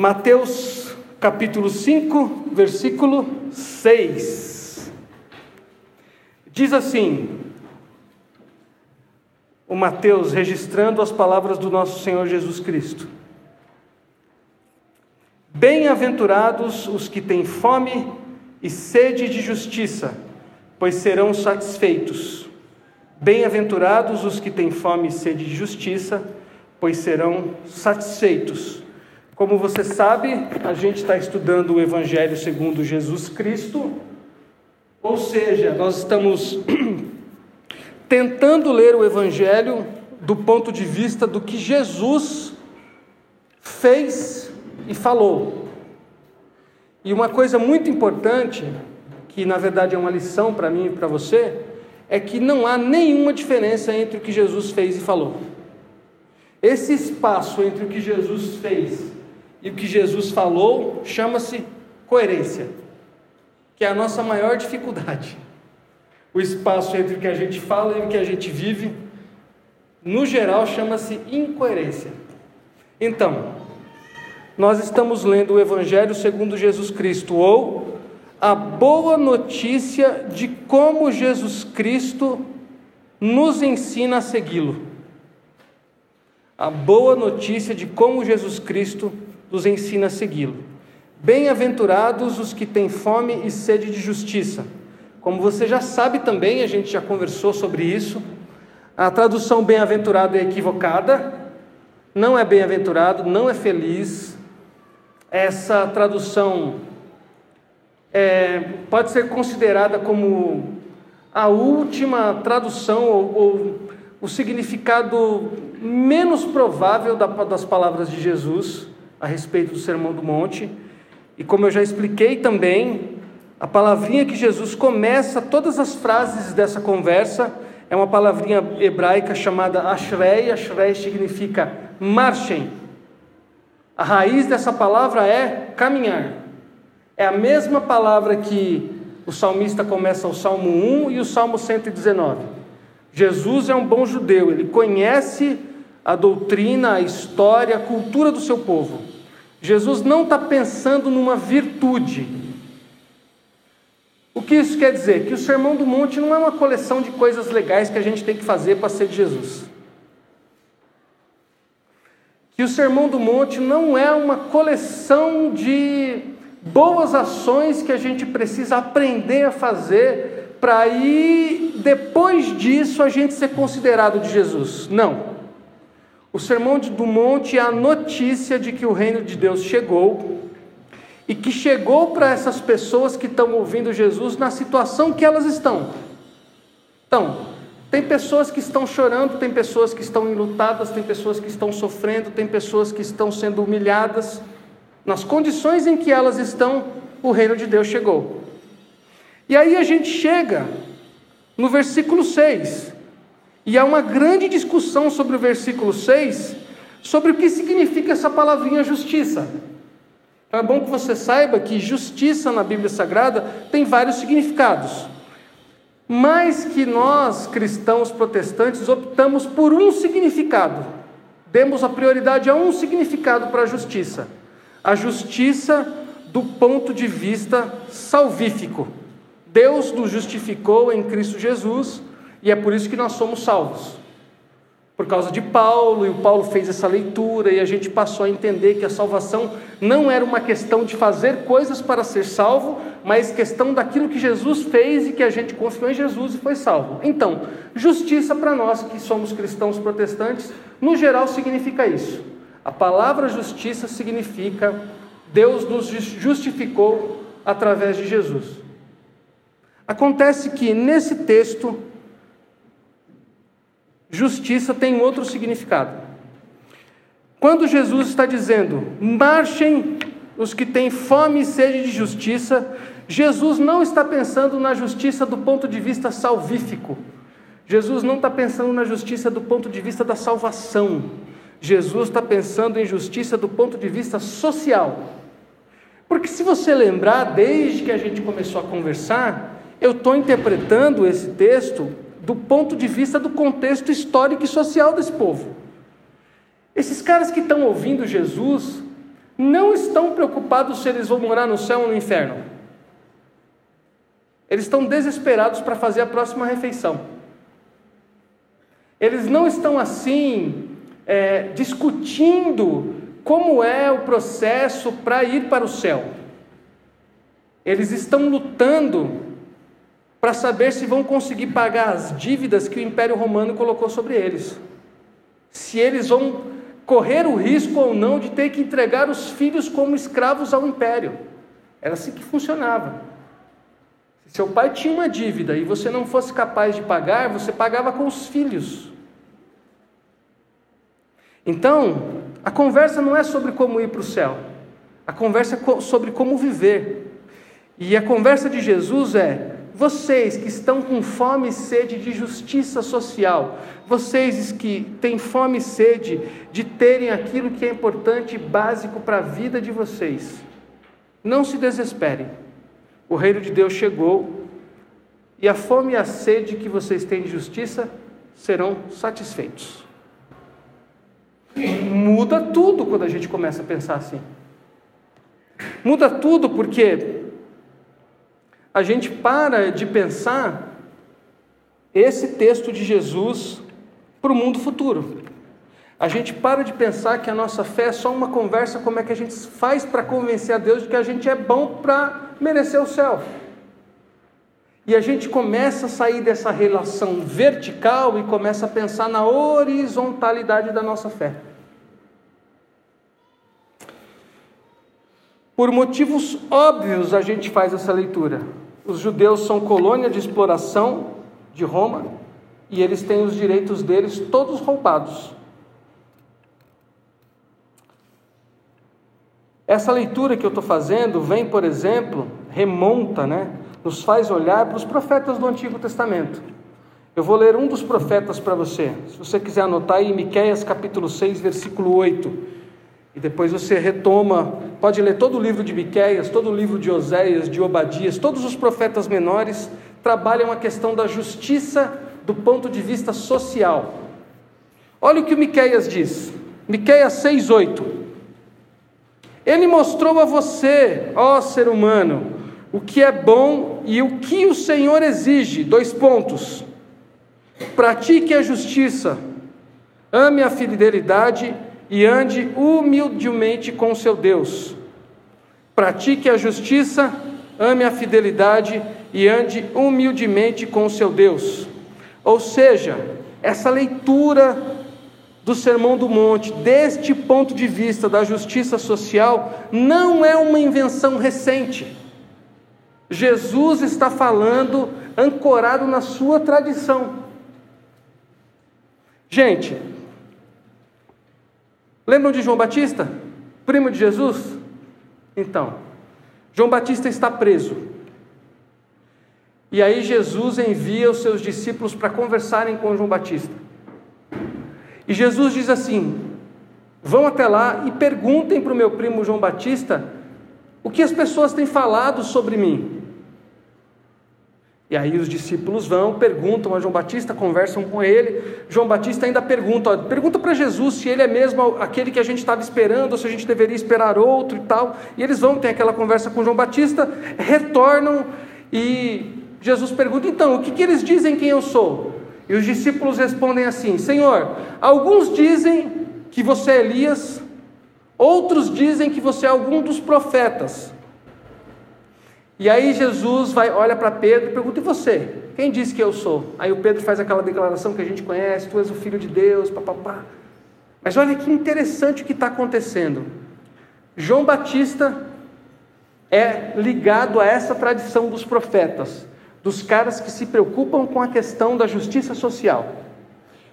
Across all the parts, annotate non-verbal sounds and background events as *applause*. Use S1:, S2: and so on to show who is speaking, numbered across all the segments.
S1: Mateus capítulo 5, versículo 6. Diz assim: o Mateus registrando as palavras do nosso Senhor Jesus Cristo. Bem-aventurados os que têm fome e sede de justiça, pois serão satisfeitos. Bem-aventurados os que têm fome e sede de justiça, pois serão satisfeitos. Como você sabe, a gente está estudando o Evangelho segundo Jesus Cristo, ou seja, nós estamos *clears throat* tentando ler o Evangelho do ponto de vista do que Jesus fez e falou. E uma coisa muito importante, que na verdade é uma lição para mim e para você, é que não há nenhuma diferença entre o que Jesus fez e falou. Esse espaço entre o que Jesus fez e o que Jesus falou chama-se coerência, que é a nossa maior dificuldade. O espaço entre o que a gente fala e o que a gente vive, no geral, chama-se incoerência. Então, nós estamos lendo o Evangelho segundo Jesus Cristo, ou a boa notícia de como Jesus Cristo nos ensina a segui-lo. A boa notícia de como Jesus Cristo nos ensina a segui-lo. Bem-aventurados os que têm fome e sede de justiça. Como você já sabe também, a gente já conversou sobre isso. A tradução bem-aventurado é equivocada. Não é bem-aventurado, não é feliz. Essa tradução é, pode ser considerada como a última tradução ou, ou o significado menos provável das palavras de Jesus a respeito do Sermão do Monte. E como eu já expliquei também, a palavrinha que Jesus começa todas as frases dessa conversa é uma palavrinha hebraica chamada Ashrei. Ashrei significa marchem. A raiz dessa palavra é caminhar. É a mesma palavra que o salmista começa o Salmo 1 e o Salmo 119. Jesus é um bom judeu, ele conhece a doutrina, a história, a cultura do seu povo. Jesus não está pensando numa virtude. O que isso quer dizer? Que o Sermão do Monte não é uma coleção de coisas legais que a gente tem que fazer para ser de Jesus. Que o Sermão do Monte não é uma coleção de boas ações que a gente precisa aprender a fazer para aí, depois disso, a gente ser considerado de Jesus. Não. O Sermão do Monte é a notícia de que o reino de Deus chegou e que chegou para essas pessoas que estão ouvindo Jesus na situação que elas estão. Então, tem pessoas que estão chorando, tem pessoas que estão enlutadas, tem pessoas que estão sofrendo, tem pessoas que estão sendo humilhadas. Nas condições em que elas estão, o reino de Deus chegou. E aí a gente chega no versículo 6, e há uma grande discussão sobre o versículo 6, sobre o que significa essa palavrinha justiça. Então é bom que você saiba que justiça na Bíblia Sagrada tem vários significados. Mas que nós, cristãos protestantes, optamos por um significado. Demos a prioridade a um significado para a justiça. A justiça do ponto de vista salvífico. Deus nos justificou em Cristo Jesus e é por isso que nós somos salvos. Por causa de Paulo, e o Paulo fez essa leitura, e a gente passou a entender que a salvação não era uma questão de fazer coisas para ser salvo, mas questão daquilo que Jesus fez e que a gente confiou em Jesus e foi salvo. Então, justiça para nós que somos cristãos protestantes, no geral significa isso. A palavra justiça significa Deus nos justificou através de Jesus. Acontece que nesse texto Justiça tem outro significado. Quando Jesus está dizendo, marchem os que têm fome e sede de justiça, Jesus não está pensando na justiça do ponto de vista salvífico. Jesus não está pensando na justiça do ponto de vista da salvação. Jesus está pensando em justiça do ponto de vista social. Porque se você lembrar, desde que a gente começou a conversar, eu estou interpretando esse texto do ponto de vista do contexto histórico e social desse povo. Esses caras que estão ouvindo Jesus não estão preocupados se eles vão morar no céu ou no inferno. Eles estão desesperados para fazer a próxima refeição. Eles não estão assim é, discutindo como é o processo para ir para o céu. Eles estão lutando para saber se vão conseguir pagar as dívidas que o Império Romano colocou sobre eles. Se eles vão correr o risco ou não de ter que entregar os filhos como escravos ao império. Era assim que funcionava. Se seu pai tinha uma dívida e você não fosse capaz de pagar, você pagava com os filhos. Então, a conversa não é sobre como ir para o céu, a conversa é sobre como viver. E a conversa de Jesus é: vocês que estão com fome e sede de justiça social, vocês que têm fome e sede de terem aquilo que é importante e básico para a vida de vocês, não se desesperem. O reino de Deus chegou e a fome e a sede que vocês têm de justiça serão satisfeitos. Muda tudo quando a gente começa a pensar assim. Muda tudo porque a gente para de pensar esse texto de Jesus para o mundo futuro. A gente para de pensar que a nossa fé é só uma conversa como é que a gente faz para convencer a Deus de que a gente é bom para merecer o céu. E a gente começa a sair dessa relação vertical e começa a pensar na horizontalidade da nossa fé. Por motivos óbvios a gente faz essa leitura. Os judeus são colônia de exploração de Roma e eles têm os direitos deles todos roubados. Essa leitura que eu estou fazendo vem, por exemplo, remonta, né? Nos faz olhar para os profetas do Antigo Testamento. Eu vou ler um dos profetas para você. Se você quiser anotar aí, Miqueias capítulo 6, versículo 8. E depois você retoma, pode ler todo o livro de Miqueias, todo o livro de Oséias, de Obadias, todos os profetas menores trabalham a questão da justiça do ponto de vista social. Olha o que Miqueias diz. Miqueias 6:8. Ele mostrou a você, ó ser humano, o que é bom e o que o Senhor exige. Dois pontos. Pratique a justiça, ame a fidelidade e ande humildemente com seu Deus. Pratique a justiça, ame a fidelidade e ande humildemente com seu Deus. Ou seja, essa leitura do Sermão do Monte, deste ponto de vista da justiça social, não é uma invenção recente. Jesus está falando ancorado na sua tradição. Gente, Lembram de João Batista? Primo de Jesus? Então, João Batista está preso. E aí Jesus envia os seus discípulos para conversarem com João Batista. E Jesus diz assim: vão até lá e perguntem para o meu primo João Batista o que as pessoas têm falado sobre mim. E aí os discípulos vão, perguntam a João Batista, conversam com ele. João Batista ainda pergunta, ó, pergunta para Jesus se ele é mesmo aquele que a gente estava esperando, ou se a gente deveria esperar outro e tal. E eles vão ter aquela conversa com João Batista, retornam e Jesus pergunta: então, o que, que eles dizem quem eu sou? E os discípulos respondem assim: Senhor, alguns dizem que você é Elias, outros dizem que você é algum dos profetas. E aí Jesus vai, olha para Pedro e pergunta: E você? Quem disse que eu sou? Aí o Pedro faz aquela declaração que a gente conhece: Tu és o filho de Deus, papapá. Mas olha que interessante o que está acontecendo. João Batista é ligado a essa tradição dos profetas, dos caras que se preocupam com a questão da justiça social.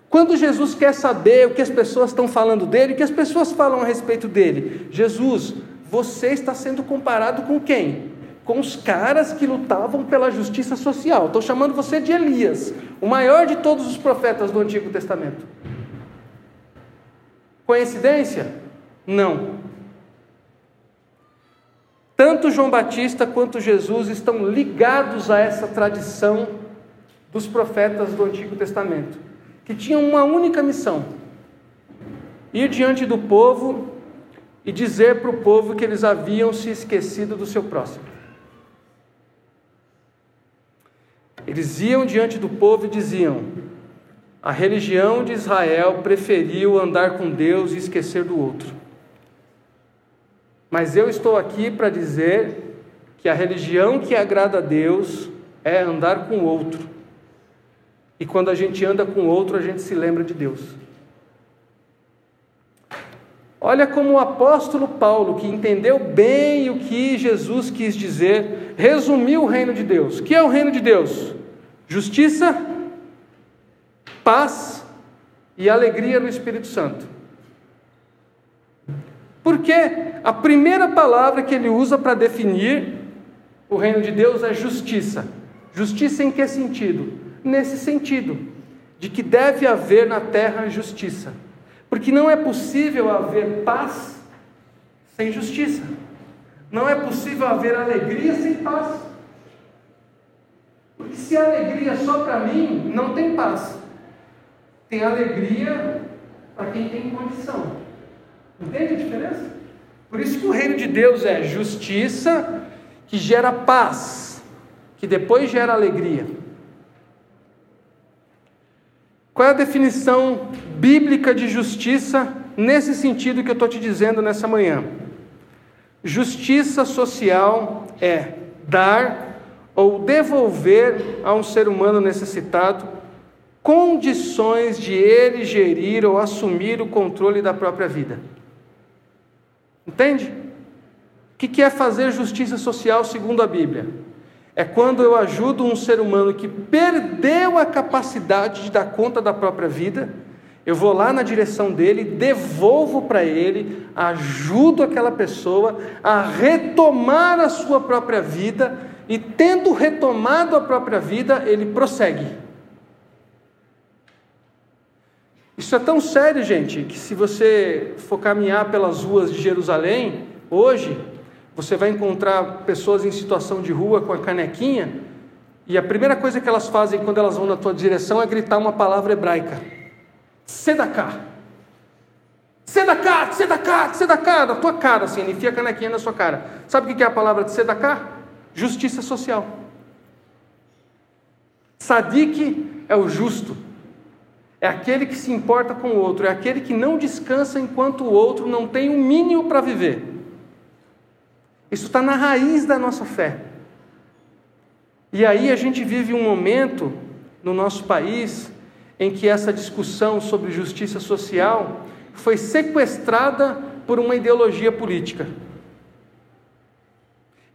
S1: Quando Jesus quer saber o que as pessoas estão falando dele, o que as pessoas falam a respeito dele, Jesus, você está sendo comparado com quem? Com os caras que lutavam pela justiça social. Estou chamando você de Elias, o maior de todos os profetas do Antigo Testamento. Coincidência? Não. Tanto João Batista quanto Jesus estão ligados a essa tradição dos profetas do Antigo Testamento, que tinham uma única missão: ir diante do povo e dizer para o povo que eles haviam se esquecido do seu próximo. Eles iam diante do povo e diziam: a religião de Israel preferiu andar com Deus e esquecer do outro. Mas eu estou aqui para dizer que a religião que agrada a Deus é andar com o outro. E quando a gente anda com o outro, a gente se lembra de Deus. Olha como o apóstolo Paulo, que entendeu bem o que Jesus quis dizer, resumiu o reino de Deus. O que é o reino de Deus? Justiça, paz e alegria no Espírito Santo. Porque a primeira palavra que ele usa para definir o reino de Deus é justiça. Justiça em que sentido? Nesse sentido, de que deve haver na terra justiça. Porque não é possível haver paz sem justiça. Não é possível haver alegria sem paz. Porque se a alegria é só para mim, não tem paz. Tem alegria para quem tem condição. Entende a diferença? Por isso que o reino de Deus é justiça que gera paz, que depois gera alegria. Qual é a definição bíblica de justiça nesse sentido que eu estou te dizendo nessa manhã? Justiça social é dar ou devolver a um ser humano necessitado condições de ele gerir ou assumir o controle da própria vida. Entende? O que é fazer justiça social segundo a Bíblia? É quando eu ajudo um ser humano que perdeu a capacidade de dar conta da própria vida, eu vou lá na direção dele, devolvo para ele, ajudo aquela pessoa a retomar a sua própria vida, e tendo retomado a própria vida, ele prossegue. Isso é tão sério, gente, que se você for caminhar pelas ruas de Jerusalém, hoje, você vai encontrar pessoas em situação de rua com a canequinha, e a primeira coisa que elas fazem quando elas vão na tua direção é gritar uma palavra hebraica: Sedaká. Sedaká, Sedaká, Sedaká, na tua cara, assim, enfia a canequinha na sua cara. Sabe o que é a palavra de Sedaká? Justiça social. Sadik é o justo. É aquele que se importa com o outro, é aquele que não descansa enquanto o outro não tem o um mínimo para viver. Isso está na raiz da nossa fé. E aí a gente vive um momento no nosso país em que essa discussão sobre justiça social foi sequestrada por uma ideologia política.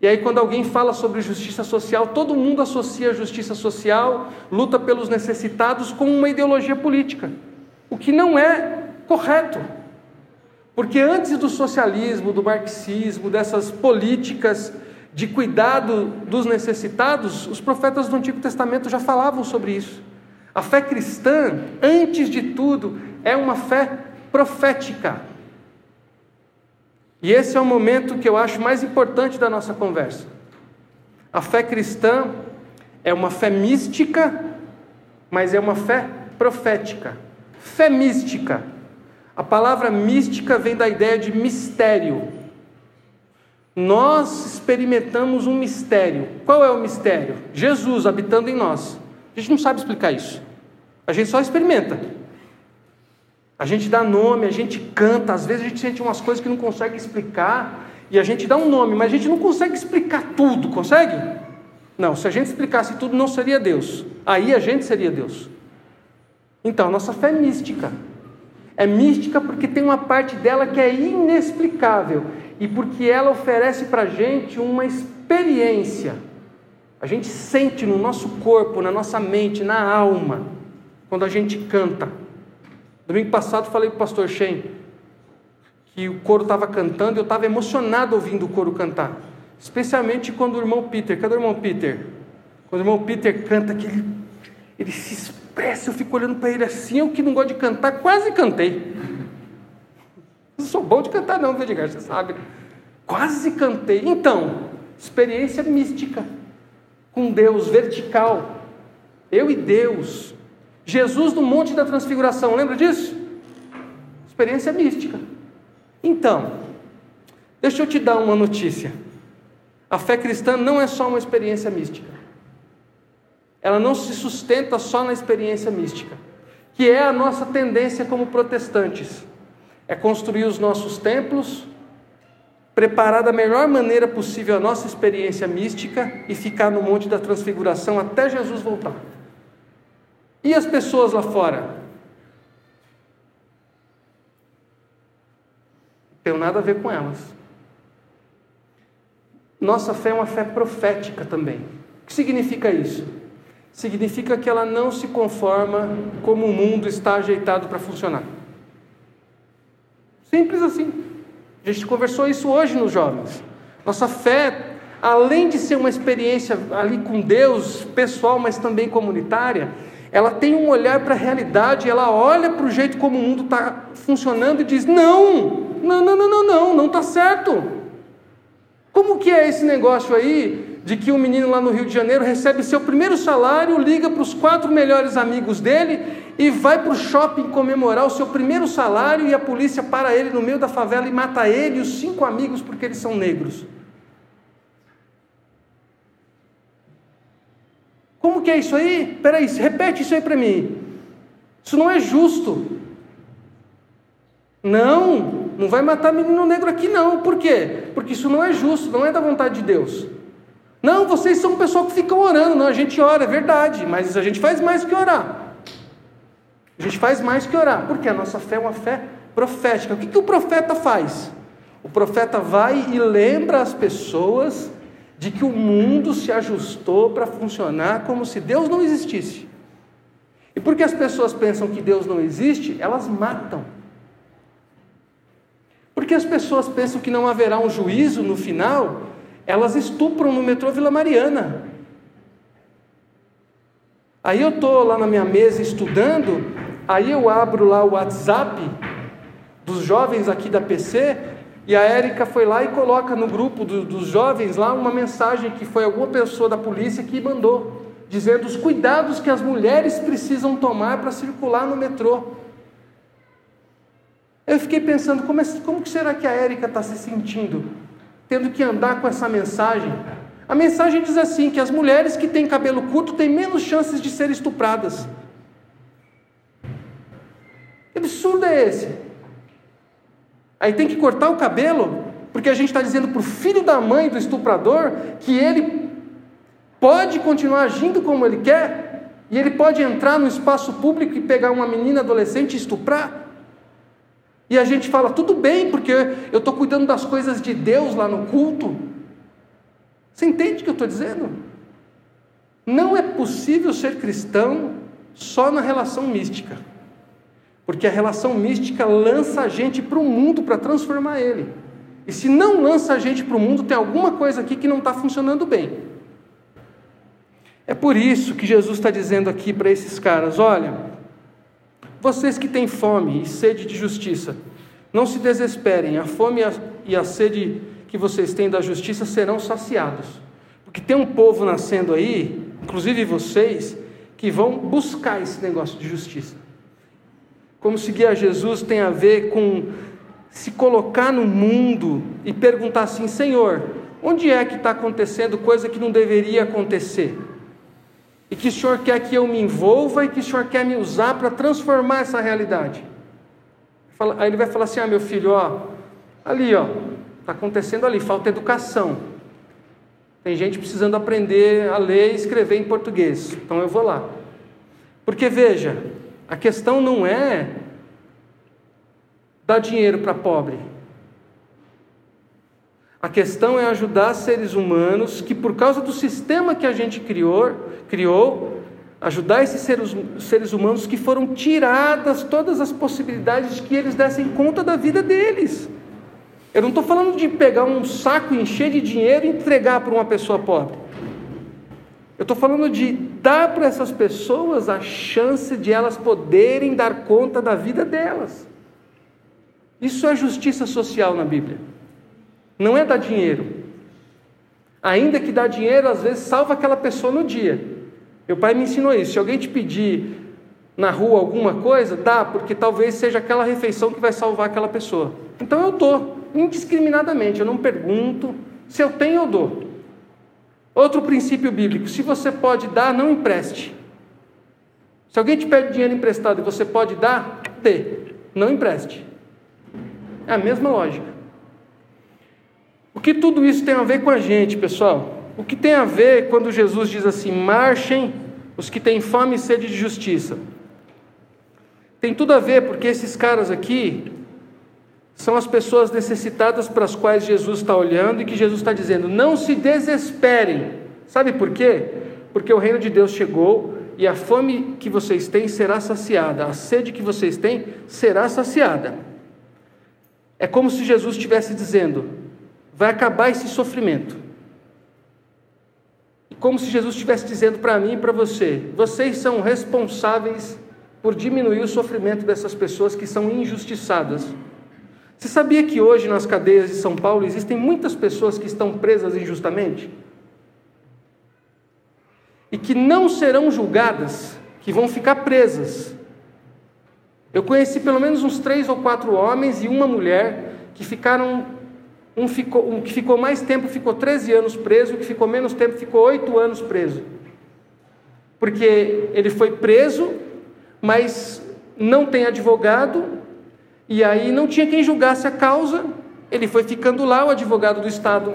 S1: E aí, quando alguém fala sobre justiça social, todo mundo associa a justiça social, luta pelos necessitados, com uma ideologia política, o que não é correto. Porque antes do socialismo, do marxismo, dessas políticas de cuidado dos necessitados, os profetas do Antigo Testamento já falavam sobre isso. A fé cristã, antes de tudo, é uma fé profética. E esse é o momento que eu acho mais importante da nossa conversa. A fé cristã é uma fé mística, mas é uma fé profética. Fé mística. A palavra mística vem da ideia de mistério. Nós experimentamos um mistério. Qual é o mistério? Jesus habitando em nós. A gente não sabe explicar isso. A gente só experimenta. A gente dá nome, a gente canta, às vezes a gente sente umas coisas que não consegue explicar, e a gente dá um nome, mas a gente não consegue explicar tudo, consegue? Não, se a gente explicasse tudo, não seria Deus. Aí a gente seria Deus. Então, nossa fé é mística. É mística porque tem uma parte dela que é inexplicável e porque ela oferece para a gente uma experiência. A gente sente no nosso corpo, na nossa mente, na alma, quando a gente canta. Domingo passado falei para o pastor Shen que o coro estava cantando e eu estava emocionado ouvindo o coro cantar. Especialmente quando o irmão Peter, cadê o irmão Peter? Quando o irmão Peter canta, que ele, ele se expressa, eu fico olhando para ele assim, eu que não gosto de cantar, quase cantei. Não sou bom de cantar não, viu, Edgar, você sabe. Quase cantei. Então, experiência mística com Deus, vertical. Eu e Deus, Jesus no Monte da Transfiguração, lembra disso? Experiência mística. Então, Deixa eu te dar uma notícia. A fé cristã não é só uma experiência mística. Ela não se sustenta só na experiência mística, que é a nossa tendência como protestantes. É construir os nossos templos, preparar da melhor maneira possível a nossa experiência mística e ficar no Monte da Transfiguração até Jesus voltar. E as pessoas lá fora? Tem nada a ver com elas. Nossa fé é uma fé profética também. O que significa isso? Significa que ela não se conforma como o mundo está ajeitado para funcionar. Simples assim. A gente conversou isso hoje nos jovens. Nossa fé, além de ser uma experiência ali com Deus, pessoal, mas também comunitária, ela tem um olhar para a realidade, ela olha para o jeito como o mundo está funcionando e diz: não, não, não, não, não, não, está certo. Como que é esse negócio aí de que um menino lá no Rio de Janeiro recebe seu primeiro salário, liga para os quatro melhores amigos dele e vai para o shopping comemorar o seu primeiro salário e a polícia para ele no meio da favela e mata ele e os cinco amigos porque eles são negros? Como que é isso aí? Peraí, repete isso aí para mim. Isso não é justo. Não, não vai matar menino negro aqui não. Por quê? Porque isso não é justo, não é da vontade de Deus. Não, vocês são pessoal que ficam orando. Não, a gente ora, é verdade, mas a gente faz mais que orar. A gente faz mais que orar, porque a nossa fé é uma fé profética. O que, que o profeta faz? O profeta vai e lembra as pessoas de que o mundo se ajustou para funcionar como se Deus não existisse. E porque as pessoas pensam que Deus não existe, elas matam. Porque as pessoas pensam que não haverá um juízo no final, elas estupram no metrô Vila Mariana. Aí eu estou lá na minha mesa estudando, aí eu abro lá o WhatsApp dos jovens aqui da PC, e a Érica foi lá e coloca no grupo do, dos jovens lá uma mensagem que foi alguma pessoa da polícia que mandou, dizendo os cuidados que as mulheres precisam tomar para circular no metrô. Eu fiquei pensando, como, é, como será que a Érica está se sentindo, tendo que andar com essa mensagem? A mensagem diz assim: que as mulheres que têm cabelo curto têm menos chances de serem estupradas. Que absurdo é esse? Aí tem que cortar o cabelo, porque a gente está dizendo para o filho da mãe do estuprador que ele pode continuar agindo como ele quer, e ele pode entrar no espaço público e pegar uma menina adolescente e estuprar. E a gente fala, tudo bem, porque eu estou cuidando das coisas de Deus lá no culto. Você entende o que eu estou dizendo? Não é possível ser cristão só na relação mística. Porque a relação mística lança a gente para o mundo para transformar ele. E se não lança a gente para o mundo, tem alguma coisa aqui que não está funcionando bem. É por isso que Jesus está dizendo aqui para esses caras: olha, vocês que têm fome e sede de justiça, não se desesperem, a fome e a sede que vocês têm da justiça serão saciados. Porque tem um povo nascendo aí, inclusive vocês, que vão buscar esse negócio de justiça. Como seguir a Jesus tem a ver com se colocar no mundo e perguntar assim: Senhor, onde é que está acontecendo coisa que não deveria acontecer? E que o Senhor quer que eu me envolva e que o Senhor quer me usar para transformar essa realidade. Aí ele vai falar assim: Ah, meu filho, ó, ali, ó, está acontecendo ali, falta educação. Tem gente precisando aprender a ler e escrever em português, então eu vou lá. Porque veja, a questão não é dar dinheiro para pobre. A questão é ajudar seres humanos que, por causa do sistema que a gente criou, criou ajudar esses seres, seres humanos que foram tiradas todas as possibilidades de que eles dessem conta da vida deles. Eu não estou falando de pegar um saco, encher de dinheiro e entregar para uma pessoa pobre. Eu estou falando de dar para essas pessoas a chance de elas poderem dar conta da vida delas. Isso é justiça social na Bíblia. Não é dar dinheiro. Ainda que dar dinheiro, às vezes, salva aquela pessoa no dia. Meu pai me ensinou isso. Se alguém te pedir na rua alguma coisa, dá, porque talvez seja aquela refeição que vai salvar aquela pessoa. Então eu dou. indiscriminadamente, eu não pergunto. Se eu tenho, eu dou. Outro princípio bíblico: se você pode dar, não empreste. Se alguém te pede dinheiro emprestado e você pode dar, dê, não empreste. É a mesma lógica. O que tudo isso tem a ver com a gente, pessoal? O que tem a ver quando Jesus diz assim: marchem os que têm fome e sede de justiça? Tem tudo a ver, porque esses caras aqui são as pessoas necessitadas para as quais Jesus está olhando e que Jesus está dizendo: não se desesperem. Sabe por quê? Porque o reino de Deus chegou e a fome que vocês têm será saciada, a sede que vocês têm será saciada. É como se Jesus estivesse dizendo: vai acabar esse sofrimento. Como se Jesus estivesse dizendo para mim e para você: vocês são responsáveis por diminuir o sofrimento dessas pessoas que são injustiçadas. Você sabia que hoje nas cadeias de São Paulo existem muitas pessoas que estão presas injustamente? E que não serão julgadas, que vão ficar presas. Eu conheci pelo menos uns três ou quatro homens e uma mulher que ficaram. Um, ficou, um que ficou mais tempo ficou 13 anos preso, o que ficou menos tempo ficou 8 anos preso. Porque ele foi preso, mas não tem advogado, e aí não tinha quem julgasse a causa, ele foi ficando lá, o advogado do Estado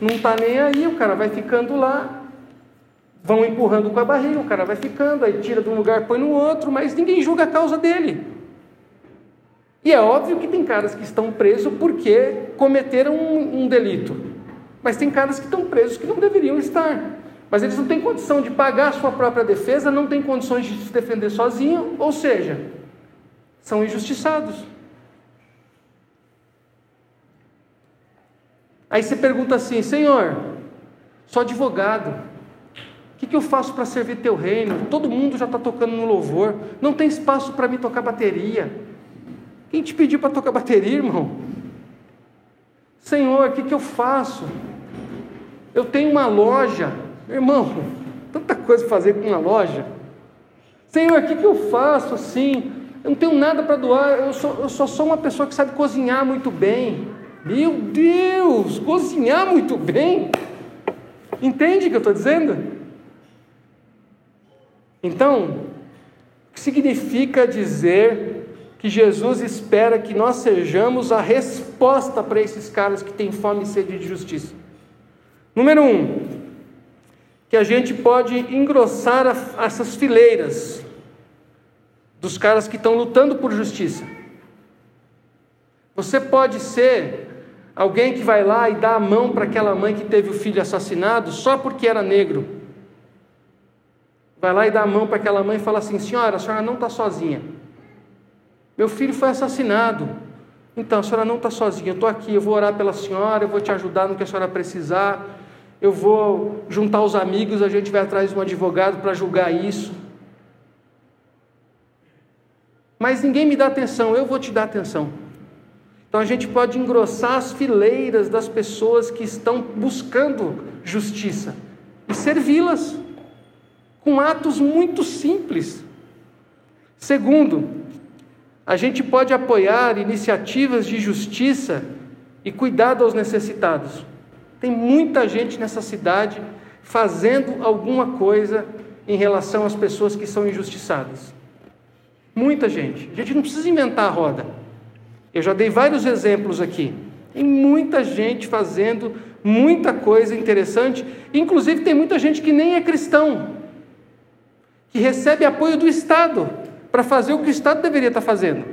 S1: não está nem aí, o cara vai ficando lá, vão empurrando com a barriga, o cara vai ficando, aí tira de um lugar, põe no outro, mas ninguém julga a causa dele. E é óbvio que tem caras que estão presos porque cometeram um, um delito, mas tem caras que estão presos que não deveriam estar. Mas eles não têm condição de pagar a sua própria defesa, não têm condições de se defender sozinho, ou seja, são injustiçados. Aí você pergunta assim: Senhor, sou advogado, o que, que eu faço para servir teu reino? Todo mundo já está tocando no louvor, não tem espaço para me tocar bateria. Quem te pediu para tocar bateria, irmão? Senhor, o que, que eu faço? Eu tenho uma loja, irmão, tanta coisa para fazer com uma loja. Senhor, o que, que eu faço assim? Eu não tenho nada para doar, eu, sou, eu só sou uma pessoa que sabe cozinhar muito bem. Meu Deus, cozinhar muito bem. Entende o que eu estou dizendo? Então, o que significa dizer que Jesus espera que nós sejamos a resposta para esses caras que têm fome e sede de justiça? Número um, que a gente pode engrossar essas fileiras dos caras que estão lutando por justiça. Você pode ser alguém que vai lá e dá a mão para aquela mãe que teve o filho assassinado só porque era negro. Vai lá e dá a mão para aquela mãe e fala assim: Senhora, a senhora não está sozinha. Meu filho foi assassinado. Então, a senhora não está sozinha. Eu estou aqui, eu vou orar pela senhora, eu vou te ajudar no que a senhora precisar. Eu vou juntar os amigos, a gente vai atrás de um advogado para julgar isso mas ninguém me dá atenção, eu vou te dar atenção. Então a gente pode engrossar as fileiras das pessoas que estão buscando justiça e servi-las com atos muito simples. Segundo, a gente pode apoiar iniciativas de justiça e cuidado aos necessitados. Tem muita gente nessa cidade fazendo alguma coisa em relação às pessoas que são injustiçadas. Muita gente. A gente não precisa inventar a roda. Eu já dei vários exemplos aqui. Tem muita gente fazendo muita coisa interessante. Inclusive, tem muita gente que nem é cristão, que recebe apoio do Estado para fazer o que o Estado deveria estar fazendo.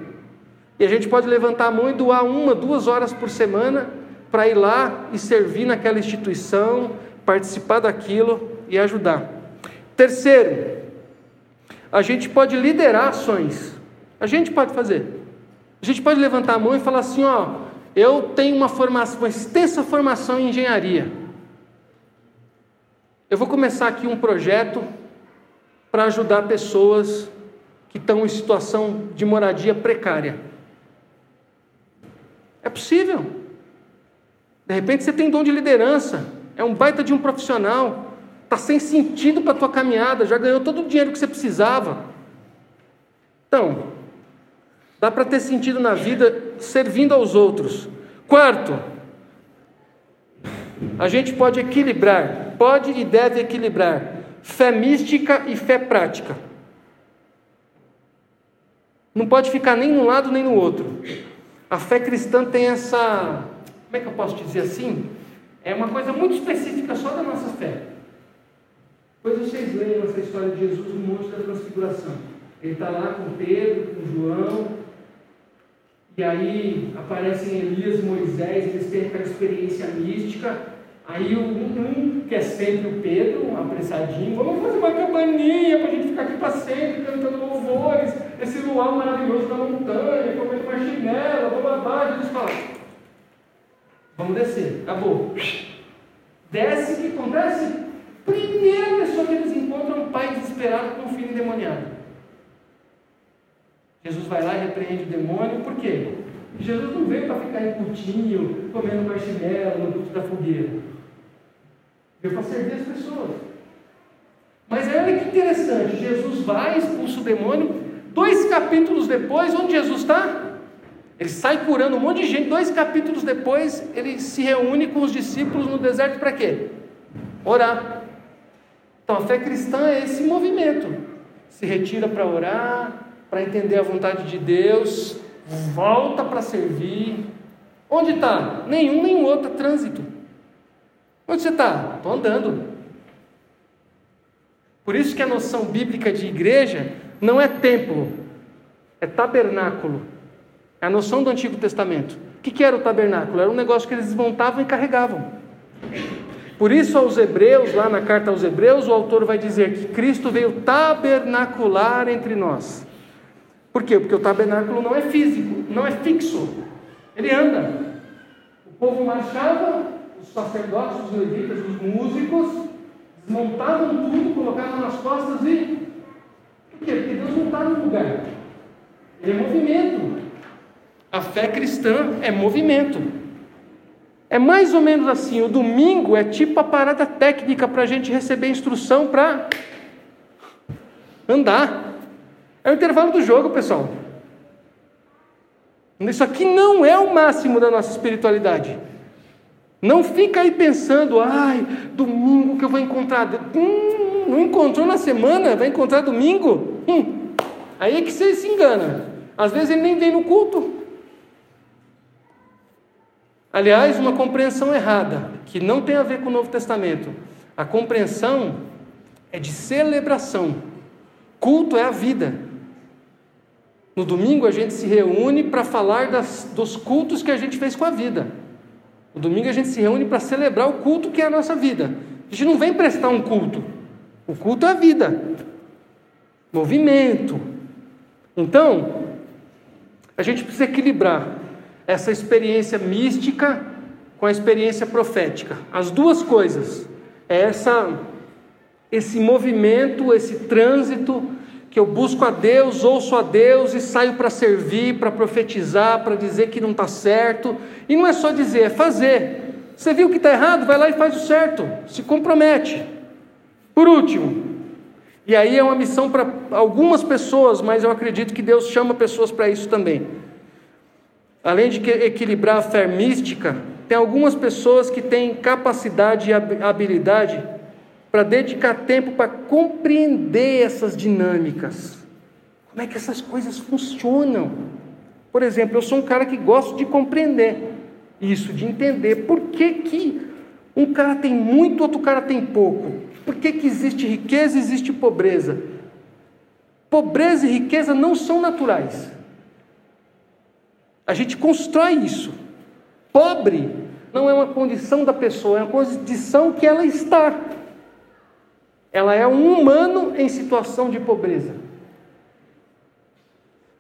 S1: E a gente pode levantar a mão e doar uma, duas horas por semana para ir lá e servir naquela instituição, participar daquilo e ajudar. Terceiro, a gente pode liderar ações. A gente pode fazer. A gente pode levantar a mão e falar assim: ó, eu tenho uma formação, uma extensa formação em engenharia. Eu vou começar aqui um projeto para ajudar pessoas que estão em situação de moradia precária. É possível. De repente você tem dom de liderança, é um baita de um profissional. Está sem sentido para a tua caminhada, já ganhou todo o dinheiro que você precisava. Então, dá para ter sentido na vida servindo aos outros. Quarto, a gente pode equilibrar, pode e deve equilibrar fé mística e fé prática. Não pode ficar nem num lado nem no outro. A fé cristã tem essa, como é que eu posso dizer assim? É uma coisa muito específica só da nossa fé. Depois vocês leiam essa história de Jesus no Monte da Transfiguração. Ele está lá com Pedro, com João, e aí aparecem Elias e Moisés, eles têm aquela experiência mística, Aí um, que é sempre o Pedro, apressadinho, vamos fazer uma cabaninha para a gente ficar aqui para sempre, cantando louvores, esse luar maravilhoso da montanha, comendo marshmallow, vamos abaixo, eles falam, vamos descer, acabou. Desce, o que acontece? Primeira pessoa que eles encontram é um pai desesperado com um filho endemoniado. Jesus vai lá e repreende o demônio, por quê? Jesus não veio para ficar em putinho, comendo marshmallow no da fogueira. Veio para servir as pessoas. Mas olha que interessante, Jesus vai, expulsa o demônio, dois capítulos depois, onde Jesus está? Ele sai curando um monte de gente, dois capítulos depois, ele se reúne com os discípulos no deserto para quê? Orar. Então a fé cristã é esse movimento. Se retira para orar, para entender a vontade de Deus, volta para servir. Onde está? Nenhum nem outro, trânsito. Onde você está? Estou andando. Por isso que a noção bíblica de igreja não é templo, é tabernáculo. É a noção do Antigo Testamento. O que, que era o tabernáculo? Era um negócio que eles desmontavam e carregavam. Por isso, aos Hebreus, lá na carta aos Hebreus, o autor vai dizer que Cristo veio tabernacular entre nós. Por quê? Porque o tabernáculo não é físico, não é fixo, ele anda. O povo marchava, os sacerdotes, os levitas, os músicos, desmontavam tudo, colocavam nas costas e. Por quê? Porque Deus não está no lugar. Ele é movimento. A fé cristã é movimento. É mais ou menos assim: o domingo é tipo a parada técnica para a gente receber instrução para andar. É o intervalo do jogo, pessoal. Isso aqui não é o máximo da nossa espiritualidade. Não fica aí pensando, ai, domingo que eu vou encontrar. Hum, não encontrou na semana, vai encontrar domingo? Hum, aí é que você se engana. Às vezes ele nem vem no culto. Aliás, uma compreensão errada, que não tem a ver com o Novo Testamento. A compreensão é de celebração. Culto é a vida. No domingo a gente se reúne para falar das, dos cultos que a gente fez com a vida. No domingo a gente se reúne para celebrar o culto que é a nossa vida. A gente não vem prestar um culto. O culto é vida. Movimento. Então, a gente precisa equilibrar essa experiência mística com a experiência profética. As duas coisas. É essa esse movimento, esse trânsito que eu busco a Deus, ouço a Deus e saio para servir, para profetizar, para dizer que não está certo. E não é só dizer, é fazer. Você viu que está errado, vai lá e faz o certo, se compromete. Por último, e aí é uma missão para algumas pessoas, mas eu acredito que Deus chama pessoas para isso também. Além de equilibrar a fé mística, tem algumas pessoas que têm capacidade e habilidade para dedicar tempo para compreender essas dinâmicas. Como é que essas coisas funcionam? Por exemplo, eu sou um cara que gosto de compreender isso, de entender por que, que um cara tem muito, outro cara tem pouco. Por que, que existe riqueza e existe pobreza? Pobreza e riqueza não são naturais. A gente constrói isso. Pobre não é uma condição da pessoa, é uma condição que ela está. Ela é um humano em situação de pobreza.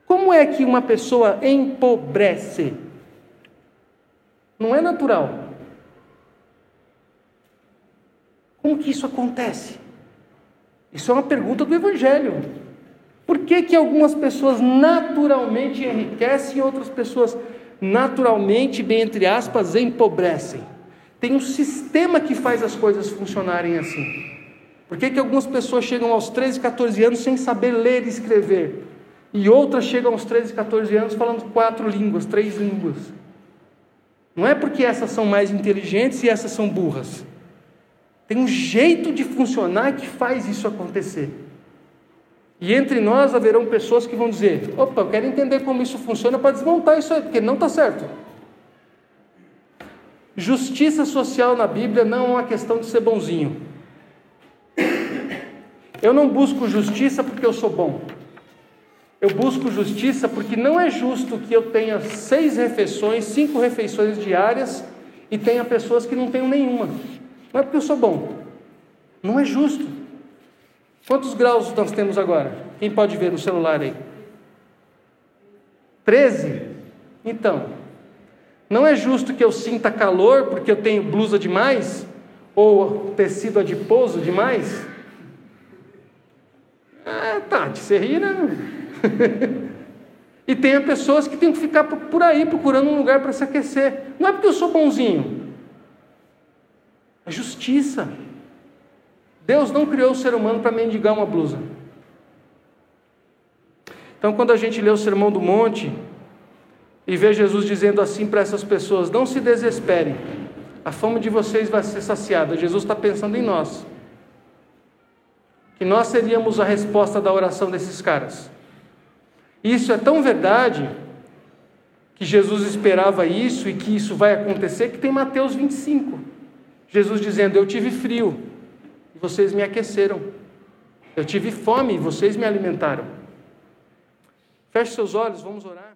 S1: Como é que uma pessoa empobrece? Não é natural. Como que isso acontece? Isso é uma pergunta do Evangelho. Por que, que algumas pessoas naturalmente enriquecem e outras pessoas naturalmente, bem entre aspas, empobrecem? Tem um sistema que faz as coisas funcionarem assim. Por que, que algumas pessoas chegam aos 13, 14 anos sem saber ler e escrever? E outras chegam aos 13, 14 anos falando quatro línguas, três línguas. Não é porque essas são mais inteligentes e essas são burras. Tem um jeito de funcionar que faz isso acontecer. E entre nós haverão pessoas que vão dizer: opa, eu quero entender como isso funciona para desmontar isso aí, porque não está certo. Justiça social na Bíblia não é uma questão de ser bonzinho. Eu não busco justiça porque eu sou bom. Eu busco justiça porque não é justo que eu tenha seis refeições, cinco refeições diárias e tenha pessoas que não tenham nenhuma. Não é porque eu sou bom. Não é justo. Quantos graus nós temos agora? Quem pode ver no celular aí? 13? Então, não é justo que eu sinta calor porque eu tenho blusa demais? Ou tecido adiposo demais? Ah, Tati, você ri, né? *laughs* e tem pessoas que têm que ficar por aí procurando um lugar para se aquecer. Não é porque eu sou bonzinho. É justiça. Deus não criou o ser humano para mendigar uma blusa. Então, quando a gente lê o Sermão do Monte e vê Jesus dizendo assim para essas pessoas: Não se desesperem, a fome de vocês vai ser saciada. Jesus está pensando em nós. Que nós seríamos a resposta da oração desses caras. Isso é tão verdade que Jesus esperava isso e que isso vai acontecer, que tem Mateus 25. Jesus dizendo: Eu tive frio e vocês me aqueceram. Eu tive fome e vocês me alimentaram. Feche seus olhos, vamos orar.